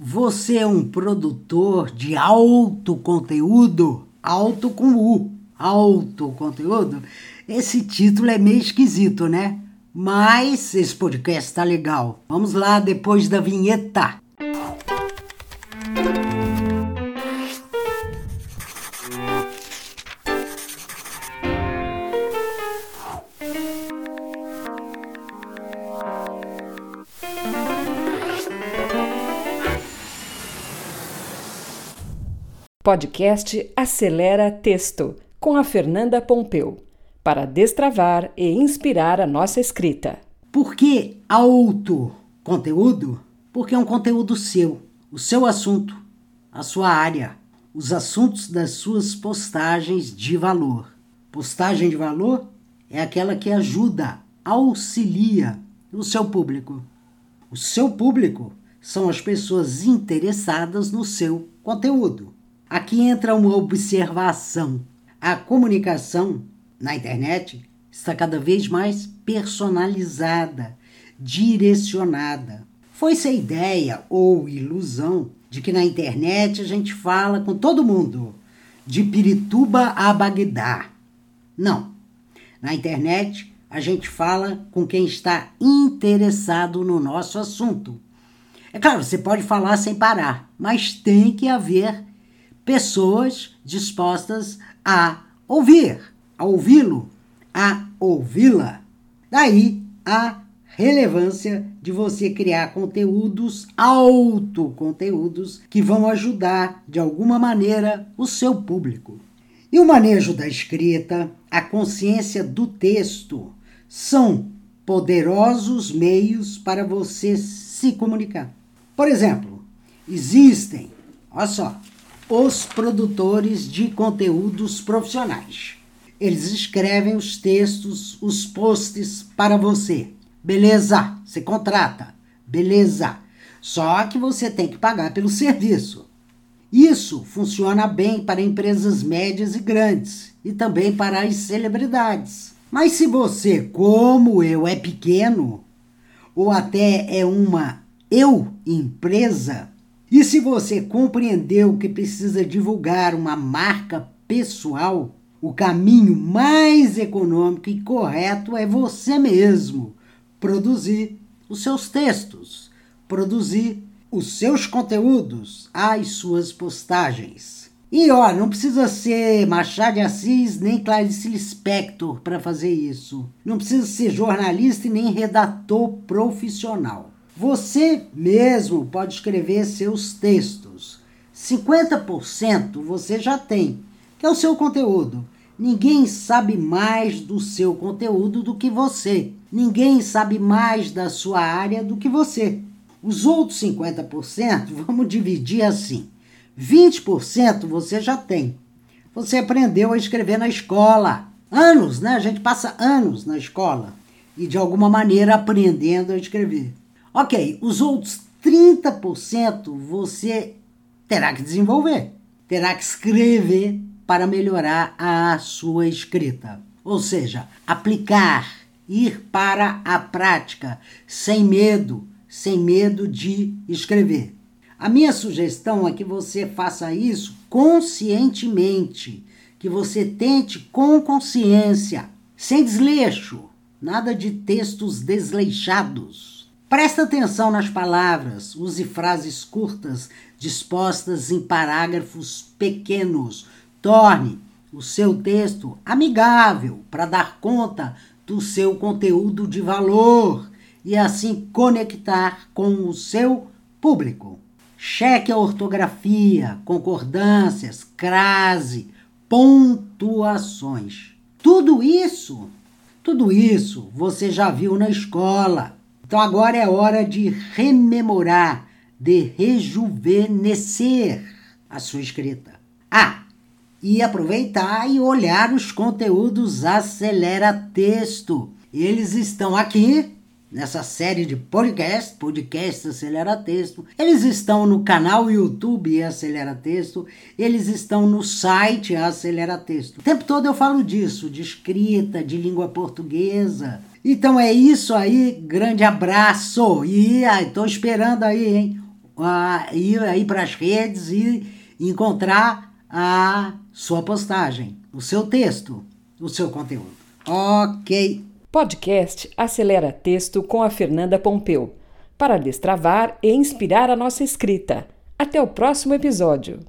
Você é um produtor de alto conteúdo? Alto com U. Alto conteúdo? Esse título é meio esquisito, né? Mas esse podcast tá legal. Vamos lá depois da vinheta. Podcast Acelera Texto, com a Fernanda Pompeu, para destravar e inspirar a nossa escrita. Por que alto conteúdo? Porque é um conteúdo seu, o seu assunto, a sua área, os assuntos das suas postagens de valor. Postagem de valor é aquela que ajuda, auxilia o seu público. O seu público são as pessoas interessadas no seu conteúdo. Aqui entra uma observação. A comunicação na internet está cada vez mais personalizada, direcionada. Foi-se a ideia ou ilusão de que na internet a gente fala com todo mundo, de Pirituba a Bagdá. Não. Na internet a gente fala com quem está interessado no nosso assunto. É claro, você pode falar sem parar, mas tem que haver pessoas dispostas a ouvir, a ouvi-lo, a ouvi-la. Daí a relevância de você criar conteúdos, autoconteúdos, que vão ajudar de alguma maneira o seu público. E o manejo da escrita, a consciência do texto, são poderosos meios para você se comunicar. Por exemplo, existem, olha só, os produtores de conteúdos profissionais. Eles escrevem os textos, os posts para você. Beleza, você contrata. Beleza. Só que você tem que pagar pelo serviço. Isso funciona bem para empresas médias e grandes e também para as celebridades. Mas se você, como eu, é pequeno ou até é uma eu empresa, e se você compreendeu que precisa divulgar uma marca pessoal, o caminho mais econômico e correto é você mesmo produzir os seus textos, produzir os seus conteúdos, as suas postagens. E ó, não precisa ser Machado de Assis nem Clarice Lispector para fazer isso. Não precisa ser jornalista e nem redator profissional. Você mesmo pode escrever seus textos. 50% você já tem, que é o seu conteúdo. Ninguém sabe mais do seu conteúdo do que você. Ninguém sabe mais da sua área do que você. Os outros 50% vamos dividir assim: 20% você já tem. Você aprendeu a escrever na escola. Anos, né? A gente passa anos na escola e de alguma maneira aprendendo a escrever. Ok, os outros 30% você terá que desenvolver, terá que escrever para melhorar a sua escrita. Ou seja, aplicar, ir para a prática, sem medo, sem medo de escrever. A minha sugestão é que você faça isso conscientemente, que você tente com consciência, sem desleixo, nada de textos desleixados. Presta atenção nas palavras, use frases curtas dispostas em parágrafos pequenos. Torne o seu texto amigável para dar conta do seu conteúdo de valor e assim conectar com o seu público. Cheque a ortografia, concordâncias, crase, pontuações. Tudo isso, tudo isso você já viu na escola então agora é hora de rememorar, de rejuvenescer a sua escrita. Ah, e aproveitar e olhar os conteúdos Acelera Texto. Eles estão aqui nessa série de podcast, podcast Acelera Texto. Eles estão no canal YouTube Acelera Texto, eles estão no site Acelera Texto. O tempo todo eu falo disso, de escrita, de língua portuguesa, então é isso aí, grande abraço. E estou esperando aí, hein? ir aí para as redes e encontrar a sua postagem, o seu texto, o seu conteúdo. Ok. Podcast Acelera Texto com a Fernanda Pompeu para destravar e inspirar a nossa escrita. Até o próximo episódio.